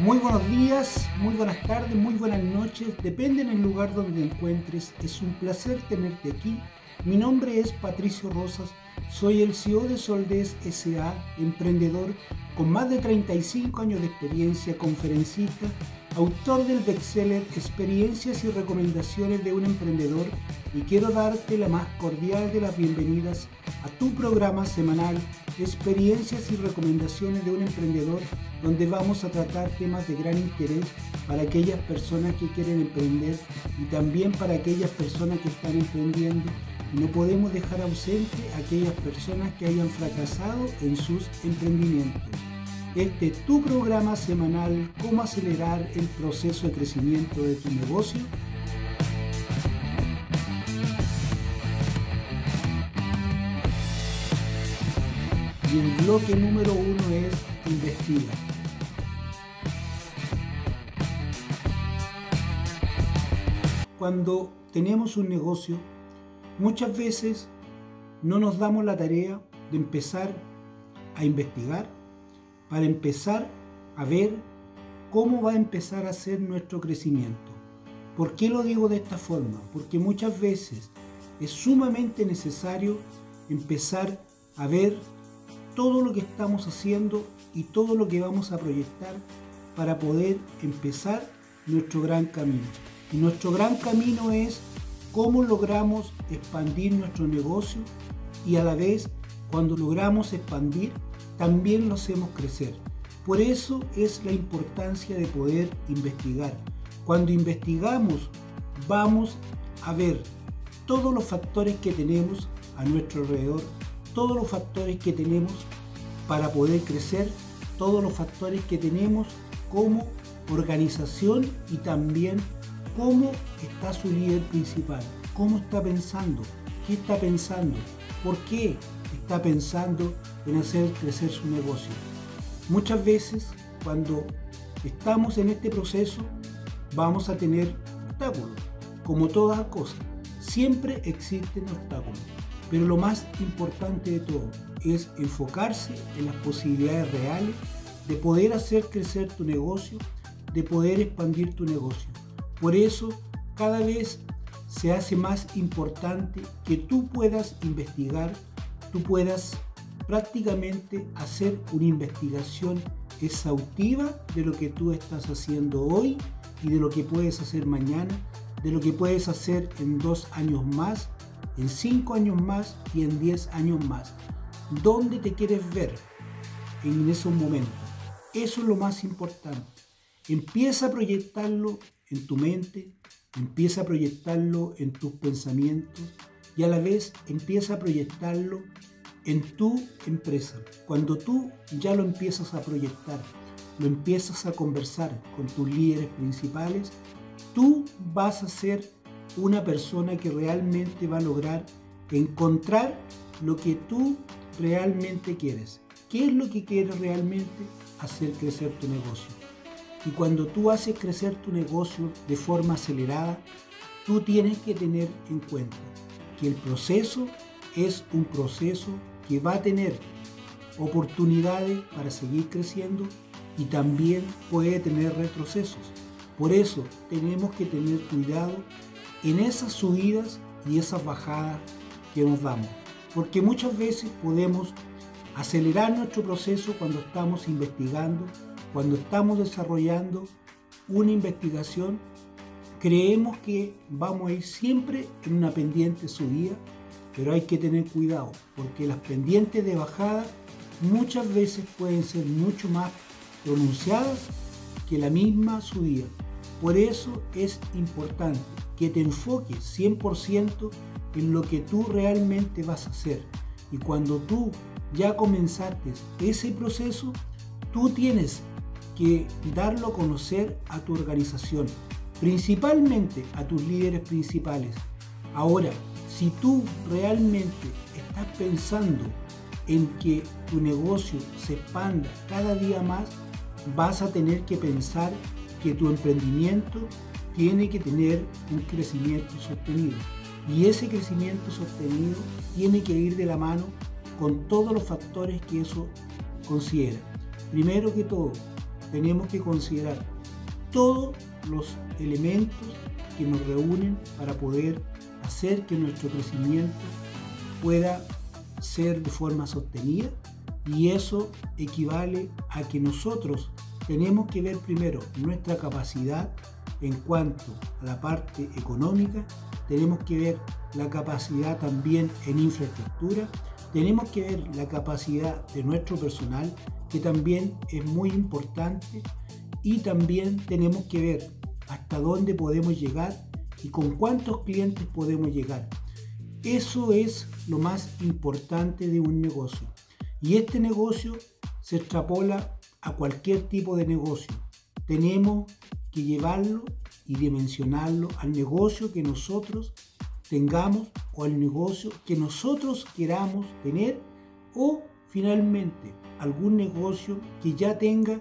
Muy buenos días, muy buenas tardes, muy buenas noches, depende en el lugar donde te encuentres. Es un placer tenerte aquí. Mi nombre es Patricio Rosas, soy el CEO de Soldes SA, emprendedor con más de 35 años de experiencia, conferencista, autor del bestseller Experiencias y Recomendaciones de un Emprendedor y quiero darte la más cordial de las bienvenidas a tu programa semanal Experiencias y Recomendaciones de un Emprendedor donde vamos a tratar temas de gran interés para aquellas personas que quieren emprender y también para aquellas personas que están emprendiendo. No podemos dejar ausente a aquellas personas que hayan fracasado en sus emprendimientos. Este es tu programa semanal, cómo acelerar el proceso de crecimiento de tu negocio. Y el bloque número uno es investiga. Cuando tenemos un negocio, muchas veces no nos damos la tarea de empezar a investigar para empezar a ver cómo va a empezar a ser nuestro crecimiento. ¿Por qué lo digo de esta forma? Porque muchas veces es sumamente necesario empezar a ver todo lo que estamos haciendo y todo lo que vamos a proyectar para poder empezar nuestro gran camino. Y nuestro gran camino es cómo logramos expandir nuestro negocio y a la vez cuando logramos expandir también lo hacemos crecer. Por eso es la importancia de poder investigar. Cuando investigamos vamos a ver todos los factores que tenemos a nuestro alrededor, todos los factores que tenemos para poder crecer, todos los factores que tenemos como organización y también cómo está su líder principal, cómo está pensando, qué está pensando, por qué está pensando en hacer crecer su negocio. Muchas veces cuando estamos en este proceso vamos a tener obstáculos, como todas cosas. Siempre existen obstáculos, pero lo más importante de todo es enfocarse en las posibilidades reales de poder hacer crecer tu negocio, de poder expandir tu negocio. Por eso, cada vez se hace más importante que tú puedas investigar, tú puedas prácticamente hacer una investigación exhaustiva de lo que tú estás haciendo hoy y de lo que puedes hacer mañana, de lo que puedes hacer en dos años más, en cinco años más y en diez años más. ¿Dónde te quieres ver en esos momentos? Eso es lo más importante. Empieza a proyectarlo en tu mente, empieza a proyectarlo en tus pensamientos y a la vez empieza a proyectarlo en tu empresa. Cuando tú ya lo empiezas a proyectar, lo empiezas a conversar con tus líderes principales, tú vas a ser una persona que realmente va a lograr encontrar lo que tú realmente quieres. ¿Qué es lo que quieres realmente? Hacer crecer tu negocio. Y cuando tú haces crecer tu negocio de forma acelerada, tú tienes que tener en cuenta que el proceso es un proceso que va a tener oportunidades para seguir creciendo y también puede tener retrocesos. Por eso tenemos que tener cuidado en esas subidas y esas bajadas que nos damos. Porque muchas veces podemos acelerar nuestro proceso cuando estamos investigando cuando estamos desarrollando una investigación, creemos que vamos a ir siempre en una pendiente subida, pero hay que tener cuidado, porque las pendientes de bajada muchas veces pueden ser mucho más pronunciadas que la misma subida. Por eso es importante que te enfoques 100% en lo que tú realmente vas a hacer. Y cuando tú ya comenzaste ese proceso, tú tienes que darlo a conocer a tu organización, principalmente a tus líderes principales. Ahora, si tú realmente estás pensando en que tu negocio se expanda cada día más, vas a tener que pensar que tu emprendimiento tiene que tener un crecimiento sostenido. Y ese crecimiento sostenido tiene que ir de la mano con todos los factores que eso considera. Primero que todo, tenemos que considerar todos los elementos que nos reúnen para poder hacer que nuestro crecimiento pueda ser de forma sostenida y eso equivale a que nosotros tenemos que ver primero nuestra capacidad en cuanto a la parte económica, tenemos que ver la capacidad también en infraestructura, tenemos que ver la capacidad de nuestro personal, que también es muy importante, y también tenemos que ver hasta dónde podemos llegar y con cuántos clientes podemos llegar. Eso es lo más importante de un negocio. Y este negocio se extrapola a cualquier tipo de negocio. Tenemos que llevarlo y dimensionarlo al negocio que nosotros tengamos o al negocio que nosotros queramos tener o finalmente algún negocio que ya tenga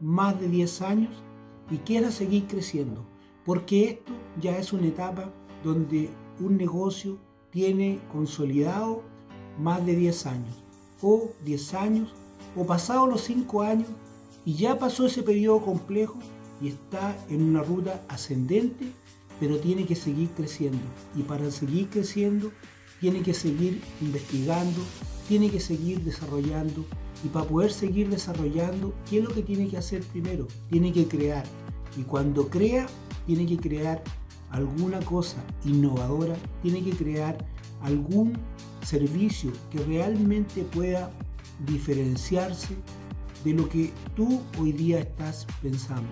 más de 10 años y quiera seguir creciendo. Porque esto ya es una etapa donde un negocio tiene consolidado más de 10 años o 10 años o pasado los 5 años y ya pasó ese periodo complejo y está en una ruta ascendente, pero tiene que seguir creciendo. Y para seguir creciendo, tiene que seguir investigando, tiene que seguir desarrollando. Y para poder seguir desarrollando, ¿qué es lo que tiene que hacer primero? Tiene que crear. Y cuando crea, tiene que crear alguna cosa innovadora, tiene que crear algún servicio que realmente pueda diferenciarse de lo que tú hoy día estás pensando.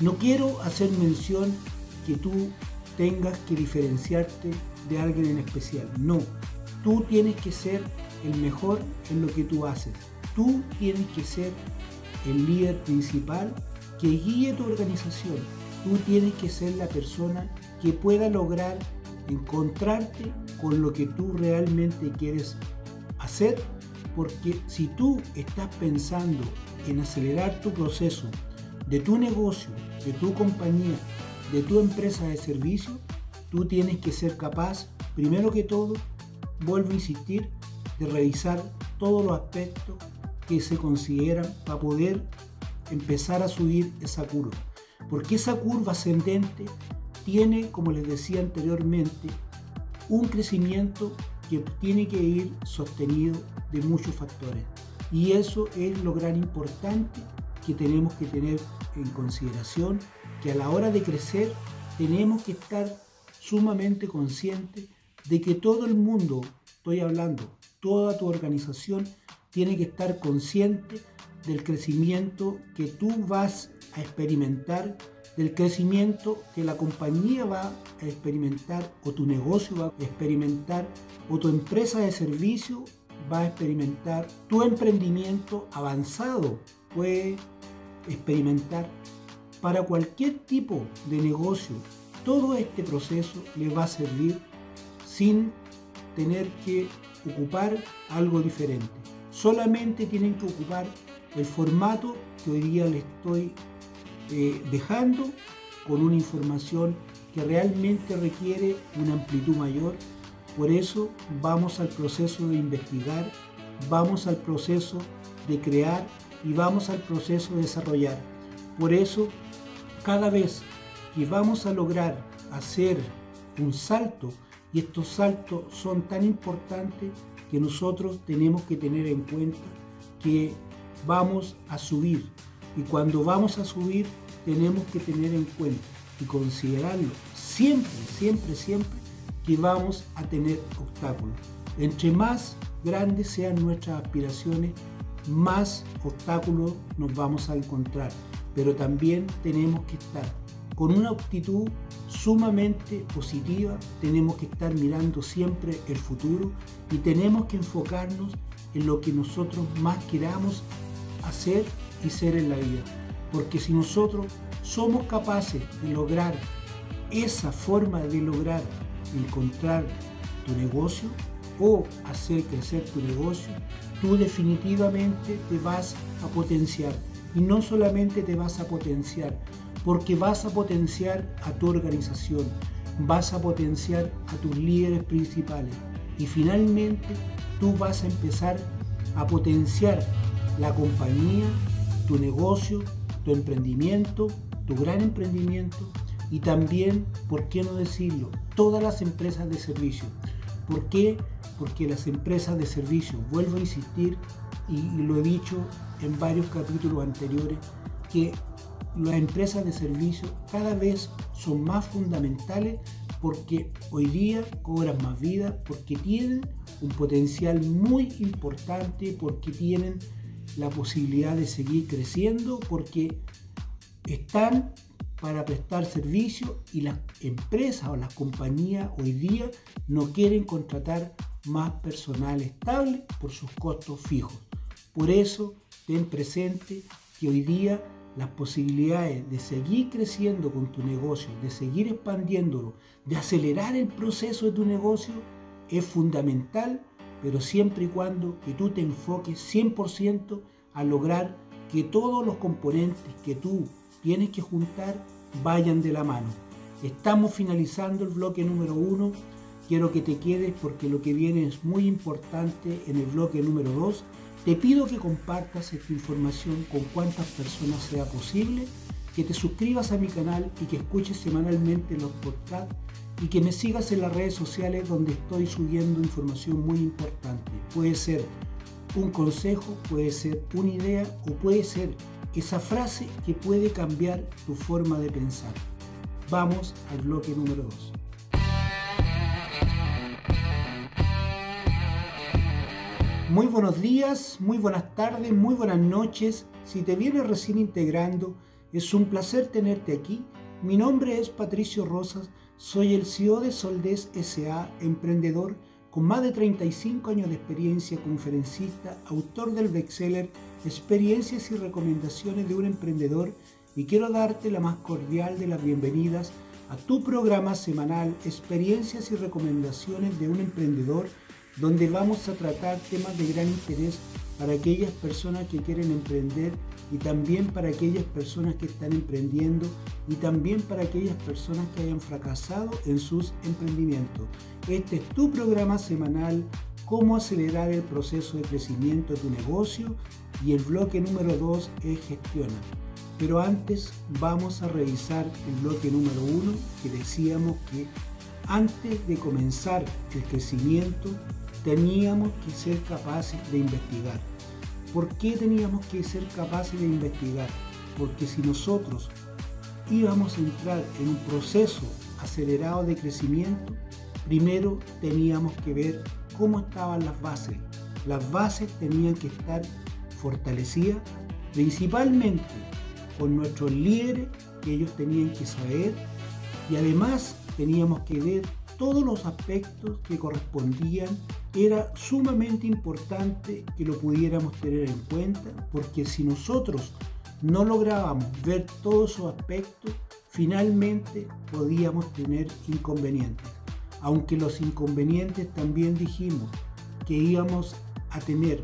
No quiero hacer mención que tú tengas que diferenciarte de alguien en especial. No, tú tienes que ser el mejor en lo que tú haces. Tú tienes que ser el líder principal que guíe tu organización. Tú tienes que ser la persona que pueda lograr encontrarte con lo que tú realmente quieres hacer. Porque si tú estás pensando en acelerar tu proceso de tu negocio, de tu compañía, de tu empresa de servicio, tú tienes que ser capaz, primero que todo, vuelvo a insistir, de revisar todos los aspectos que se consideran para poder empezar a subir esa curva. Porque esa curva ascendente tiene, como les decía anteriormente, un crecimiento que tiene que ir sostenido de muchos factores. Y eso es lo gran importante que tenemos que tener en consideración, que a la hora de crecer tenemos que estar sumamente conscientes de que todo el mundo, estoy hablando, toda tu organización tiene que estar consciente del crecimiento que tú vas a experimentar, del crecimiento que la compañía va a experimentar o tu negocio va a experimentar o tu empresa de servicio va a experimentar, tu emprendimiento avanzado puede experimentar. Para cualquier tipo de negocio, todo este proceso le va a servir sin tener que ocupar algo diferente. Solamente tienen que ocupar el formato que hoy día les estoy eh, dejando con una información que realmente requiere una amplitud mayor. Por eso vamos al proceso de investigar, vamos al proceso de crear y vamos al proceso de desarrollar. Por eso, cada vez que vamos a lograr hacer un salto, y estos saltos son tan importantes que nosotros tenemos que tener en cuenta que vamos a subir. Y cuando vamos a subir, tenemos que tener en cuenta y considerarlo siempre, siempre, siempre que vamos a tener obstáculos. Entre más grandes sean nuestras aspiraciones, más obstáculos nos vamos a encontrar. Pero también tenemos que estar con una actitud sumamente positiva, tenemos que estar mirando siempre el futuro y tenemos que enfocarnos en lo que nosotros más queramos hacer y ser en la vida. Porque si nosotros somos capaces de lograr esa forma de lograr encontrar tu negocio o hacer crecer tu negocio, tú definitivamente te vas a potenciar. Y no solamente te vas a potenciar, porque vas a potenciar a tu organización, vas a potenciar a tus líderes principales y finalmente tú vas a empezar a potenciar la compañía, tu negocio tu emprendimiento, tu gran emprendimiento y también, ¿por qué no decirlo?, todas las empresas de servicio. ¿Por qué? Porque las empresas de servicio, vuelvo a insistir y, lo he dicho en varios capítulos anteriores, que las empresas de servicio cada vez son más fundamentales porque hoy día cobran más vida, porque tienen un potencial muy importante, porque tienen la posibilidad de seguir creciendo, porque están para prestar servicio y las empresas o las compañías hoy día no quieren contratar más personal estable por sus costos fijos. Por eso, ten presente que hoy día las posibilidades de seguir creciendo con tu negocio, de seguir expandiéndolo, de acelerar el proceso de tu negocio es fundamental, pero siempre y cuando que tú te enfoques 100% a lograr que todos los componentes que tú tienes que juntar vayan de la mano. Estamos finalizando el bloque número uno. Quiero que te quedes porque lo que viene es muy importante en el bloque número dos. Te pido que compartas esta información con cuantas personas sea posible, que te suscribas a mi canal y que escuches semanalmente los podcasts y que me sigas en las redes sociales donde estoy subiendo información muy importante. Puede ser un consejo, puede ser una idea o puede ser esa frase que puede cambiar tu forma de pensar. Vamos al bloque número 2. Muy buenos días, muy buenas tardes, muy buenas noches. Si te vienes recién integrando, es un placer tenerte aquí. Mi nombre es Patricio Rosas, soy el CEO de Soldes SA, emprendedor con más de 35 años de experiencia, conferencista, autor del bestseller Experiencias y recomendaciones de un emprendedor y quiero darte la más cordial de las bienvenidas a tu programa semanal Experiencias y recomendaciones de un emprendedor donde vamos a tratar temas de gran interés para aquellas personas que quieren emprender y también para aquellas personas que están emprendiendo y también para aquellas personas que hayan fracasado en sus emprendimientos. Este es tu programa semanal, cómo acelerar el proceso de crecimiento de tu negocio y el bloque número 2 es gestiona. Pero antes vamos a revisar el bloque número 1 que decíamos que antes de comenzar el crecimiento teníamos que ser capaces de investigar. ¿Por qué teníamos que ser capaces de investigar? Porque si nosotros íbamos a entrar en un proceso acelerado de crecimiento, primero teníamos que ver cómo estaban las bases. Las bases tenían que estar fortalecidas principalmente con nuestros líderes que ellos tenían que saber y además teníamos que ver todos los aspectos que correspondían era sumamente importante que lo pudiéramos tener en cuenta porque si nosotros no lográbamos ver todos esos aspectos, finalmente podíamos tener inconvenientes. Aunque los inconvenientes también dijimos que íbamos a tener,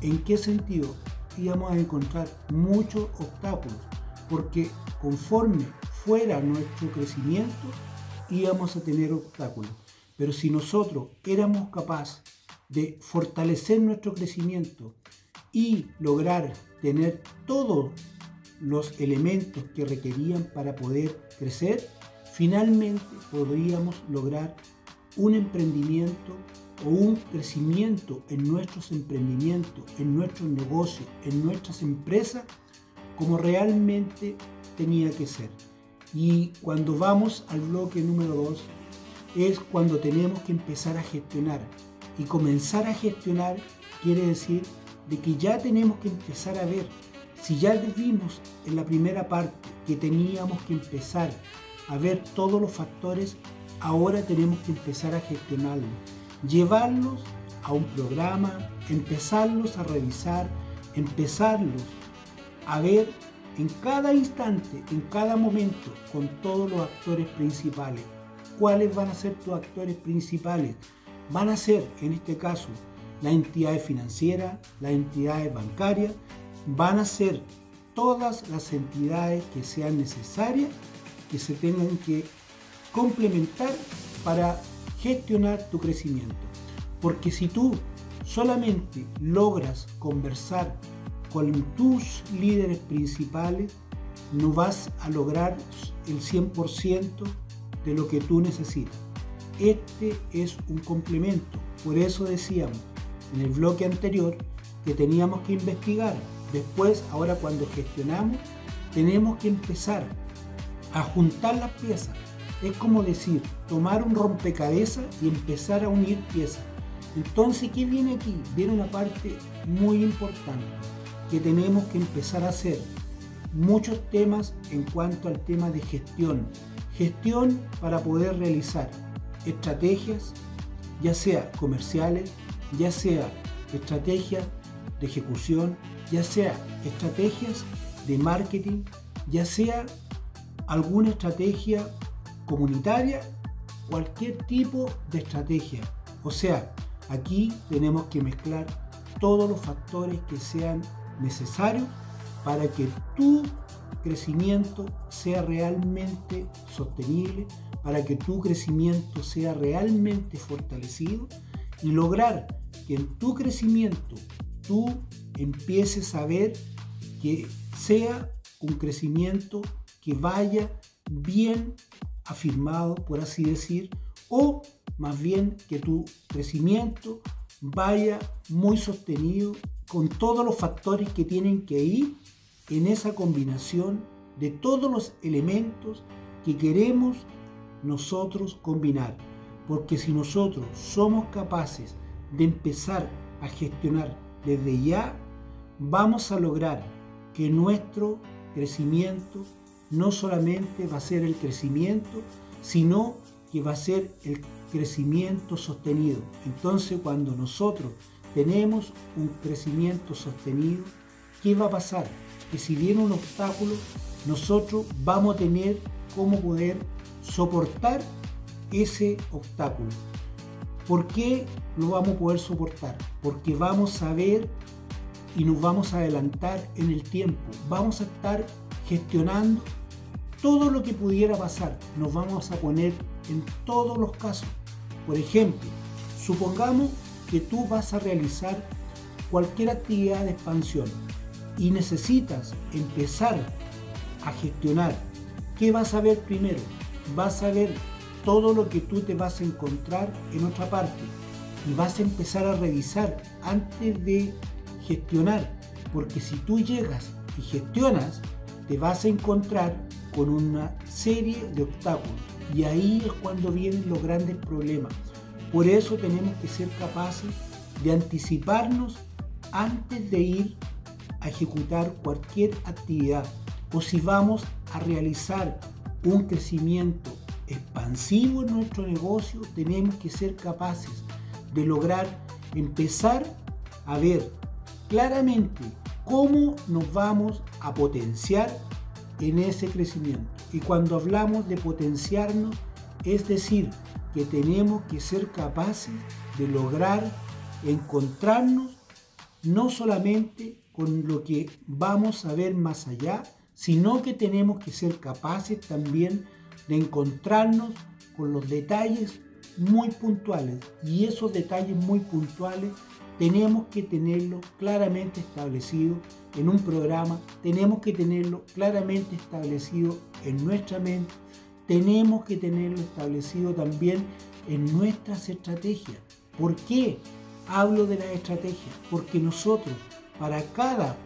¿en qué sentido? Íbamos a encontrar muchos obstáculos, porque conforme fuera nuestro crecimiento, íbamos a tener obstáculos. Pero si nosotros éramos capaces de fortalecer nuestro crecimiento y lograr tener todos los elementos que requerían para poder crecer, finalmente podríamos lograr un emprendimiento o un crecimiento en nuestros emprendimientos, en nuestros negocios, en nuestras empresas, como realmente tenía que ser. Y cuando vamos al bloque número 2, es cuando tenemos que empezar a gestionar. Y comenzar a gestionar quiere decir de que ya tenemos que empezar a ver, si ya vimos en la primera parte que teníamos que empezar a ver todos los factores, ahora tenemos que empezar a gestionarlos, llevarlos a un programa, empezarlos a revisar, empezarlos a ver en cada instante, en cada momento, con todos los actores principales. ¿Cuáles van a ser tus actores principales? Van a ser, en este caso, las entidades financieras, las entidades bancarias, van a ser todas las entidades que sean necesarias, que se tengan que complementar para gestionar tu crecimiento. Porque si tú solamente logras conversar con tus líderes principales, no vas a lograr el 100% de lo que tú necesitas. Este es un complemento. Por eso decíamos en el bloque anterior que teníamos que investigar. Después, ahora cuando gestionamos, tenemos que empezar a juntar las piezas. Es como decir, tomar un rompecabezas y empezar a unir piezas. Entonces, ¿qué viene aquí? Viene una parte muy importante que tenemos que empezar a hacer. Muchos temas en cuanto al tema de gestión. Gestión para poder realizar estrategias, ya sea comerciales, ya sea estrategias de ejecución, ya sea estrategias de marketing, ya sea alguna estrategia comunitaria, cualquier tipo de estrategia. O sea, aquí tenemos que mezclar todos los factores que sean necesarios para que tu crecimiento sea realmente sostenible, para que tu crecimiento sea realmente fortalecido y lograr que en tu crecimiento tú empieces a ver que sea un crecimiento que vaya bien afirmado, por así decir, o más bien que tu crecimiento vaya muy sostenido con todos los factores que tienen que ir en esa combinación de todos los elementos que queremos nosotros combinar. Porque si nosotros somos capaces de empezar a gestionar desde ya, vamos a lograr que nuestro crecimiento no solamente va a ser el crecimiento, sino que va a ser el crecimiento sostenido. Entonces cuando nosotros tenemos un crecimiento sostenido, ¿qué va a pasar? Que si viene un obstáculo, nosotros vamos a tener cómo poder soportar ese obstáculo. ¿Por qué lo vamos a poder soportar? Porque vamos a ver y nos vamos a adelantar en el tiempo. Vamos a estar gestionando todo lo que pudiera pasar. Nos vamos a poner en todos los casos. Por ejemplo, supongamos que tú vas a realizar cualquier actividad de expansión y necesitas empezar a gestionar. ¿Qué vas a ver primero? Vas a ver todo lo que tú te vas a encontrar en otra parte y vas a empezar a revisar antes de gestionar, porque si tú llegas y gestionas, te vas a encontrar con una serie de obstáculos y ahí es cuando vienen los grandes problemas. Por eso tenemos que ser capaces de anticiparnos antes de ir ejecutar cualquier actividad o si vamos a realizar un crecimiento expansivo en nuestro negocio, tenemos que ser capaces de lograr empezar a ver claramente cómo nos vamos a potenciar en ese crecimiento. Y cuando hablamos de potenciarnos, es decir, que tenemos que ser capaces de lograr encontrarnos no solamente con lo que vamos a ver más allá, sino que tenemos que ser capaces también de encontrarnos con los detalles muy puntuales. Y esos detalles muy puntuales tenemos que tenerlo claramente establecido en un programa, tenemos que tenerlo claramente establecido en nuestra mente, tenemos que tenerlo establecido también en nuestras estrategias. ¿Por qué hablo de las estrategias? Porque nosotros, para cada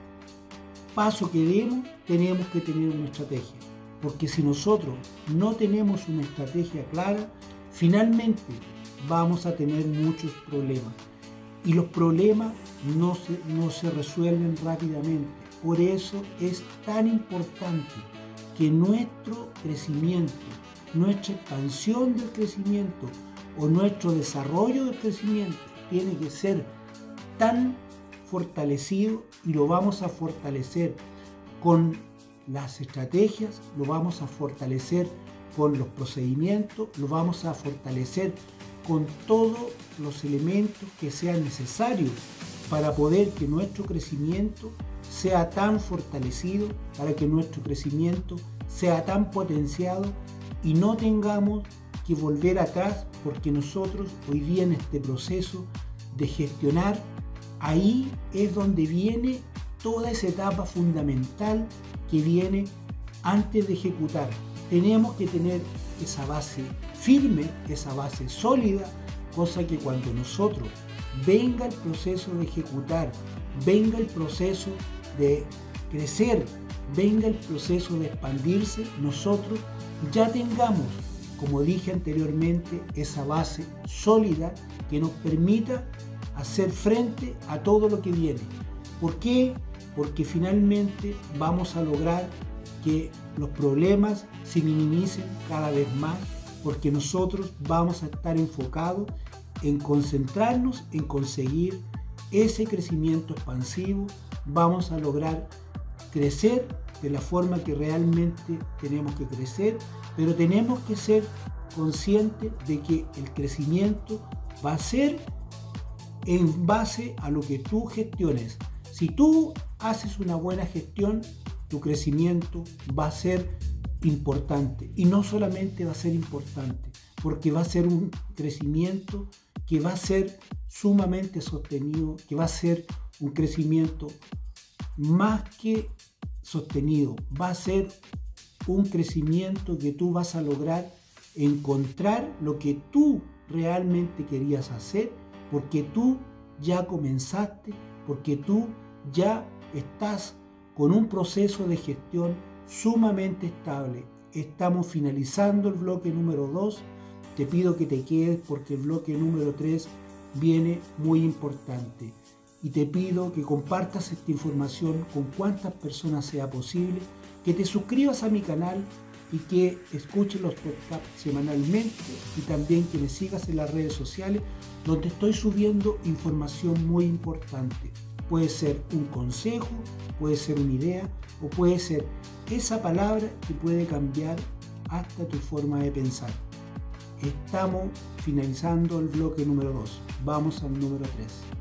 paso que demos, tenemos que tener una estrategia. Porque si nosotros no tenemos una estrategia clara, finalmente vamos a tener muchos problemas. Y los problemas no se, no se resuelven rápidamente. Por eso es tan importante que nuestro crecimiento, nuestra expansión del crecimiento o nuestro desarrollo del crecimiento tiene que ser tan fortalecido y lo vamos a fortalecer. Con las estrategias, lo vamos a fortalecer con los procedimientos, lo vamos a fortalecer con todos los elementos que sean necesarios para poder que nuestro crecimiento sea tan fortalecido, para que nuestro crecimiento sea tan potenciado y no tengamos que volver atrás porque nosotros hoy día en este proceso de gestionar, ahí es donde viene toda esa etapa fundamental que viene antes de ejecutar. Tenemos que tener esa base firme, esa base sólida, cosa que cuando nosotros venga el proceso de ejecutar, venga el proceso de crecer, venga el proceso de expandirse, nosotros ya tengamos, como dije anteriormente, esa base sólida que nos permita hacer frente a todo lo que viene. ¿Por qué? Porque finalmente vamos a lograr que los problemas se minimicen cada vez más, porque nosotros vamos a estar enfocados en concentrarnos en conseguir ese crecimiento expansivo, vamos a lograr crecer de la forma que realmente tenemos que crecer, pero tenemos que ser conscientes de que el crecimiento va a ser en base a lo que tú gestiones. Si tú haces una buena gestión, tu crecimiento va a ser importante. Y no solamente va a ser importante, porque va a ser un crecimiento que va a ser sumamente sostenido, que va a ser un crecimiento más que sostenido, va a ser un crecimiento que tú vas a lograr encontrar lo que tú realmente querías hacer, porque tú ya comenzaste, porque tú ya estás con un proceso de gestión sumamente estable. Estamos finalizando el bloque número 2. Te pido que te quedes porque el bloque número 3 viene muy importante. Y te pido que compartas esta información con cuantas personas sea posible, que te suscribas a mi canal y que escuches los podcasts semanalmente y también que me sigas en las redes sociales donde estoy subiendo información muy importante. Puede ser un consejo, puede ser una idea o puede ser esa palabra que puede cambiar hasta tu forma de pensar. Estamos finalizando el bloque número 2. Vamos al número 3.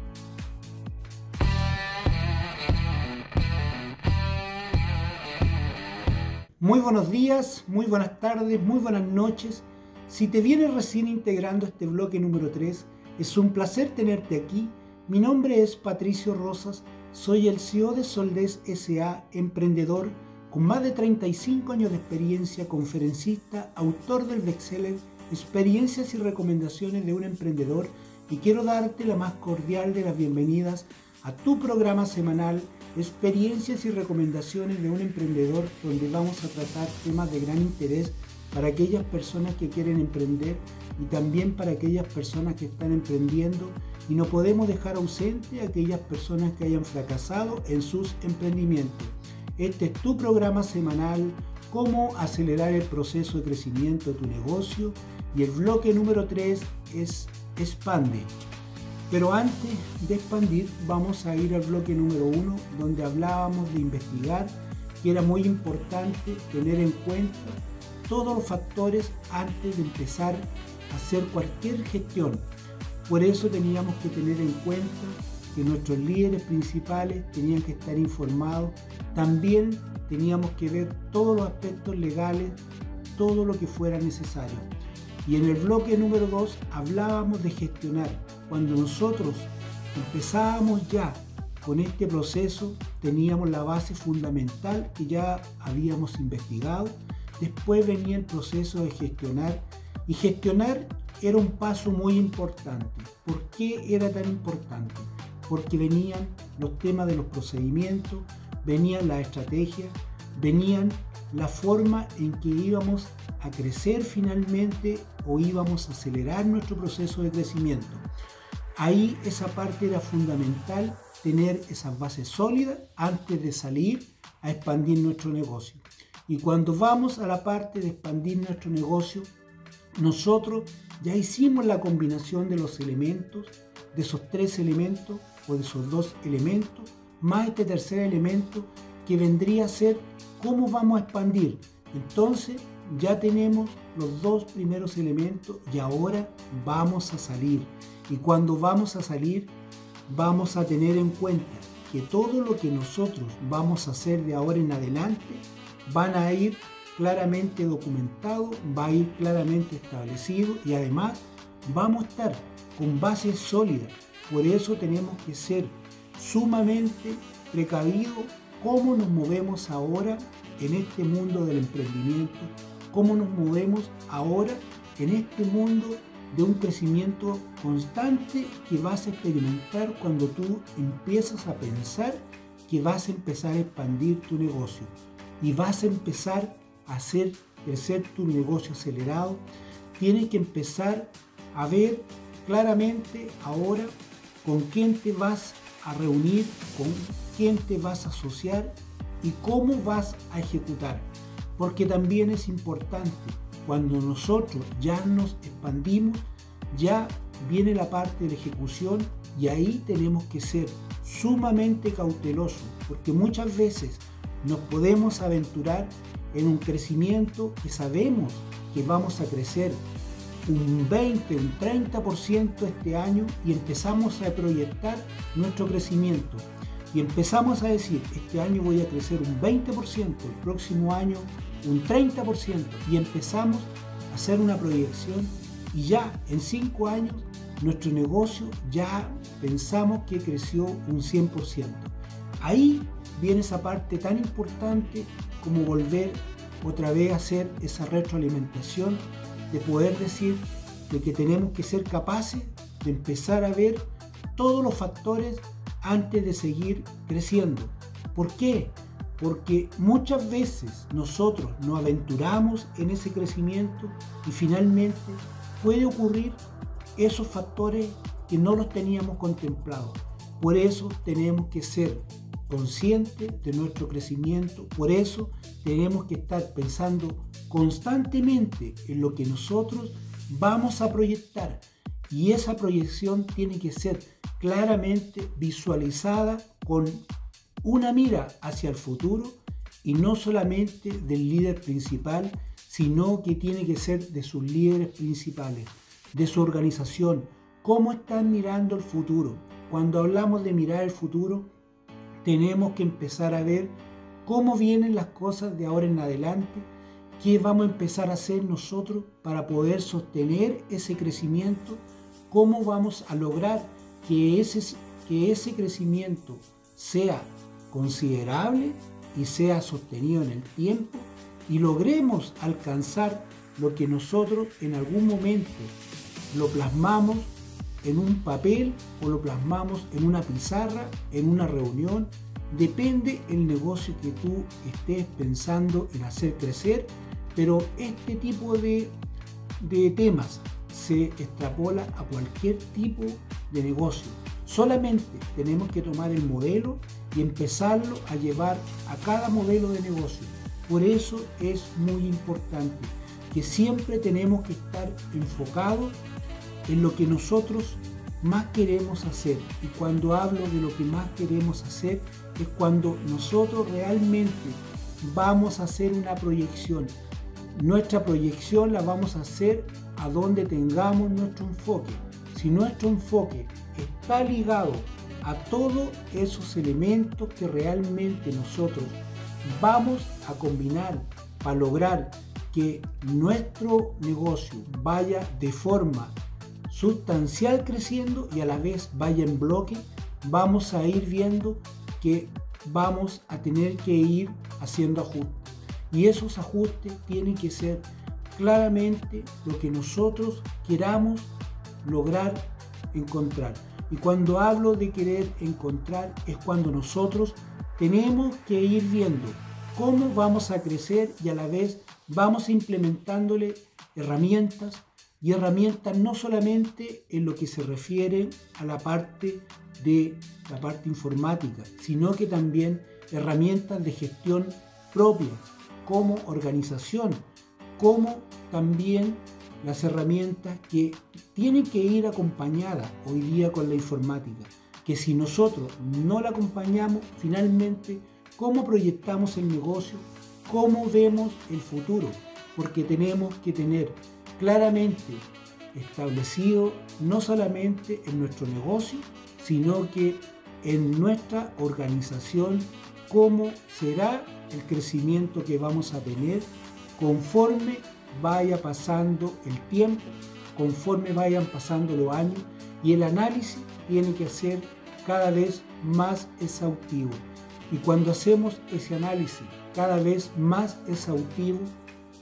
Muy buenos días, muy buenas tardes, muy buenas noches. Si te vienes recién integrando este bloque número 3, es un placer tenerte aquí. Mi nombre es Patricio Rosas, soy el CEO de Soldes SA, emprendedor con más de 35 años de experiencia, conferencista, autor del bestseller Experiencias y recomendaciones de un emprendedor y quiero darte la más cordial de las bienvenidas a tu programa semanal Experiencias y recomendaciones de un emprendedor donde vamos a tratar temas de gran interés para aquellas personas que quieren emprender y también para aquellas personas que están emprendiendo y no podemos dejar ausente a aquellas personas que hayan fracasado en sus emprendimientos. Este es tu programa semanal, cómo acelerar el proceso de crecimiento de tu negocio y el bloque número 3 es expande. Pero antes de expandir vamos a ir al bloque número 1 donde hablábamos de investigar que era muy importante tener en cuenta todos los factores antes de empezar a hacer cualquier gestión. Por eso teníamos que tener en cuenta que nuestros líderes principales tenían que estar informados. También teníamos que ver todos los aspectos legales, todo lo que fuera necesario. Y en el bloque número 2 hablábamos de gestionar. Cuando nosotros empezábamos ya con este proceso, teníamos la base fundamental que ya habíamos investigado. Después venía el proceso de gestionar. Y gestionar era un paso muy importante. ¿Por qué era tan importante? porque venían los temas de los procedimientos, venían las estrategias, venían la forma en que íbamos a crecer finalmente o íbamos a acelerar nuestro proceso de crecimiento. Ahí esa parte era fundamental, tener esas bases sólidas antes de salir a expandir nuestro negocio. Y cuando vamos a la parte de expandir nuestro negocio, nosotros ya hicimos la combinación de los elementos, de esos tres elementos, o de esos dos elementos, más este tercer elemento que vendría a ser cómo vamos a expandir. Entonces ya tenemos los dos primeros elementos y ahora vamos a salir. Y cuando vamos a salir, vamos a tener en cuenta que todo lo que nosotros vamos a hacer de ahora en adelante van a ir claramente documentado, va a ir claramente establecido y además vamos a estar con bases sólidas por eso tenemos que ser sumamente precavidos cómo nos movemos ahora en este mundo del emprendimiento, cómo nos movemos ahora en este mundo de un crecimiento constante que vas a experimentar cuando tú empiezas a pensar que vas a empezar a expandir tu negocio y vas a empezar a hacer crecer tu negocio acelerado. Tienes que empezar a ver claramente ahora con quién te vas a reunir, con quién te vas a asociar y cómo vas a ejecutar. Porque también es importante, cuando nosotros ya nos expandimos, ya viene la parte de la ejecución y ahí tenemos que ser sumamente cautelosos, porque muchas veces nos podemos aventurar en un crecimiento que sabemos que vamos a crecer un 20, un 30% este año y empezamos a proyectar nuestro crecimiento. Y empezamos a decir, este año voy a crecer un 20%, el próximo año un 30%. Y empezamos a hacer una proyección y ya en 5 años nuestro negocio ya pensamos que creció un 100%. Ahí viene esa parte tan importante como volver otra vez a hacer esa retroalimentación de poder decir de que tenemos que ser capaces de empezar a ver todos los factores antes de seguir creciendo. ¿Por qué? Porque muchas veces nosotros nos aventuramos en ese crecimiento y finalmente puede ocurrir esos factores que no los teníamos contemplados. Por eso tenemos que ser conscientes de nuestro crecimiento, por eso tenemos que estar pensando constantemente en lo que nosotros vamos a proyectar. Y esa proyección tiene que ser claramente visualizada con una mira hacia el futuro y no solamente del líder principal, sino que tiene que ser de sus líderes principales, de su organización, cómo están mirando el futuro. Cuando hablamos de mirar el futuro, tenemos que empezar a ver cómo vienen las cosas de ahora en adelante, qué vamos a empezar a hacer nosotros para poder sostener ese crecimiento, cómo vamos a lograr que ese, que ese crecimiento sea considerable y sea sostenido en el tiempo y logremos alcanzar lo que nosotros en algún momento lo plasmamos en un papel o lo plasmamos en una pizarra, en una reunión. Depende el negocio que tú estés pensando en hacer crecer, pero este tipo de, de temas se extrapola a cualquier tipo de negocio. Solamente tenemos que tomar el modelo y empezarlo a llevar a cada modelo de negocio. Por eso es muy importante que siempre tenemos que estar enfocados en lo que nosotros más queremos hacer. Y cuando hablo de lo que más queremos hacer es cuando nosotros realmente vamos a hacer una proyección. Nuestra proyección la vamos a hacer a donde tengamos nuestro enfoque. Si nuestro enfoque está ligado a todos esos elementos que realmente nosotros vamos a combinar para lograr que nuestro negocio vaya de forma sustancial creciendo y a la vez vaya en bloque, vamos a ir viendo que vamos a tener que ir haciendo ajustes. Y esos ajustes tienen que ser claramente lo que nosotros queramos lograr encontrar. Y cuando hablo de querer encontrar es cuando nosotros tenemos que ir viendo cómo vamos a crecer y a la vez vamos implementándole herramientas y herramientas no solamente en lo que se refiere a la parte de la parte informática, sino que también herramientas de gestión propia, como organización, como también las herramientas que tienen que ir acompañadas hoy día con la informática, que si nosotros no la acompañamos, finalmente, ¿cómo proyectamos el negocio? ¿Cómo vemos el futuro? Porque tenemos que tener claramente establecido no solamente en nuestro negocio, sino que en nuestra organización cómo será el crecimiento que vamos a tener conforme vaya pasando el tiempo, conforme vayan pasando los años y el análisis tiene que ser cada vez más exhaustivo. Y cuando hacemos ese análisis cada vez más exhaustivo,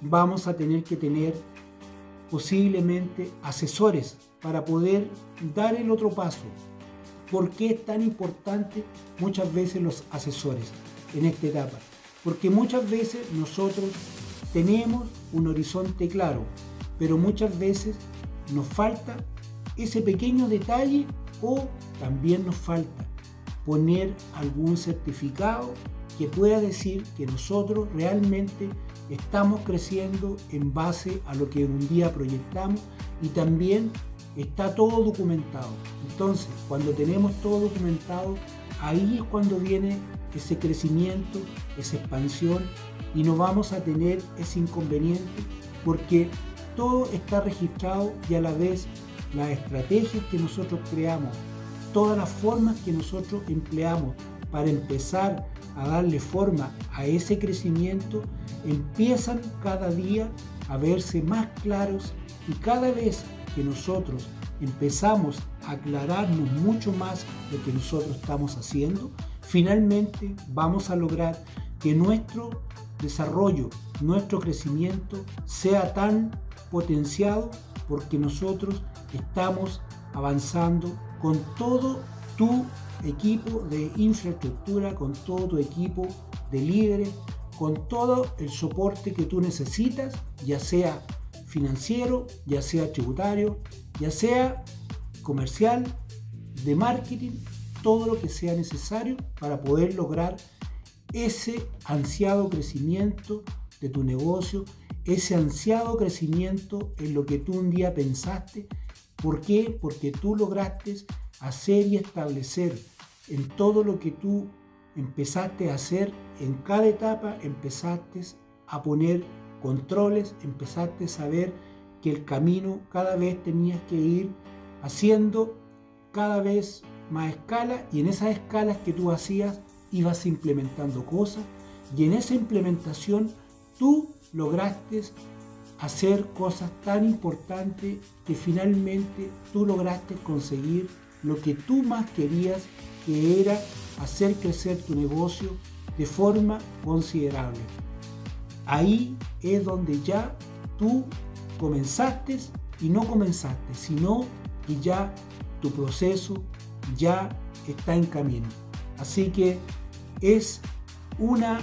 vamos a tener que tener posiblemente asesores para poder dar el otro paso. ¿Por qué es tan importante muchas veces los asesores en esta etapa? Porque muchas veces nosotros tenemos un horizonte claro, pero muchas veces nos falta ese pequeño detalle o también nos falta poner algún certificado que pueda decir que nosotros realmente estamos creciendo en base a lo que un día proyectamos y también está todo documentado. Entonces, cuando tenemos todo documentado, ahí es cuando viene ese crecimiento, esa expansión y no vamos a tener ese inconveniente porque todo está registrado y a la vez las estrategias que nosotros creamos, todas las formas que nosotros empleamos para empezar a darle forma a ese crecimiento, empiezan cada día a verse más claros y cada vez que nosotros empezamos a aclararnos mucho más lo que nosotros estamos haciendo, finalmente vamos a lograr que nuestro desarrollo, nuestro crecimiento sea tan potenciado porque nosotros estamos avanzando con todo tu equipo de infraestructura, con todo tu equipo de líderes, con todo el soporte que tú necesitas, ya sea financiero, ya sea tributario, ya sea comercial, de marketing, todo lo que sea necesario para poder lograr ese ansiado crecimiento de tu negocio, ese ansiado crecimiento en lo que tú un día pensaste. ¿Por qué? Porque tú lograste hacer y establecer en todo lo que tú empezaste a hacer, en cada etapa empezaste a poner controles, empezaste a saber que el camino cada vez tenías que ir haciendo cada vez más escala y en esas escalas que tú hacías ibas implementando cosas y en esa implementación tú lograste hacer cosas tan importantes que finalmente tú lograste conseguir lo que tú más querías, que era hacer crecer tu negocio de forma considerable. Ahí es donde ya tú comenzaste y no comenzaste, sino que ya tu proceso ya está en camino. Así que es una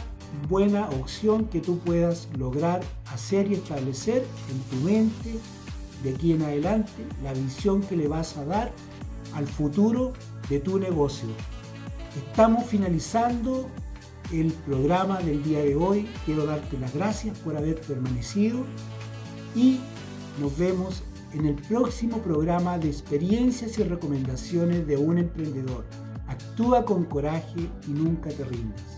buena opción que tú puedas lograr hacer y establecer en tu mente de aquí en adelante la visión que le vas a dar al futuro de tu negocio. Estamos finalizando el programa del día de hoy. Quiero darte las gracias por haber permanecido y nos vemos en el próximo programa de experiencias y recomendaciones de un emprendedor. Actúa con coraje y nunca te rindas.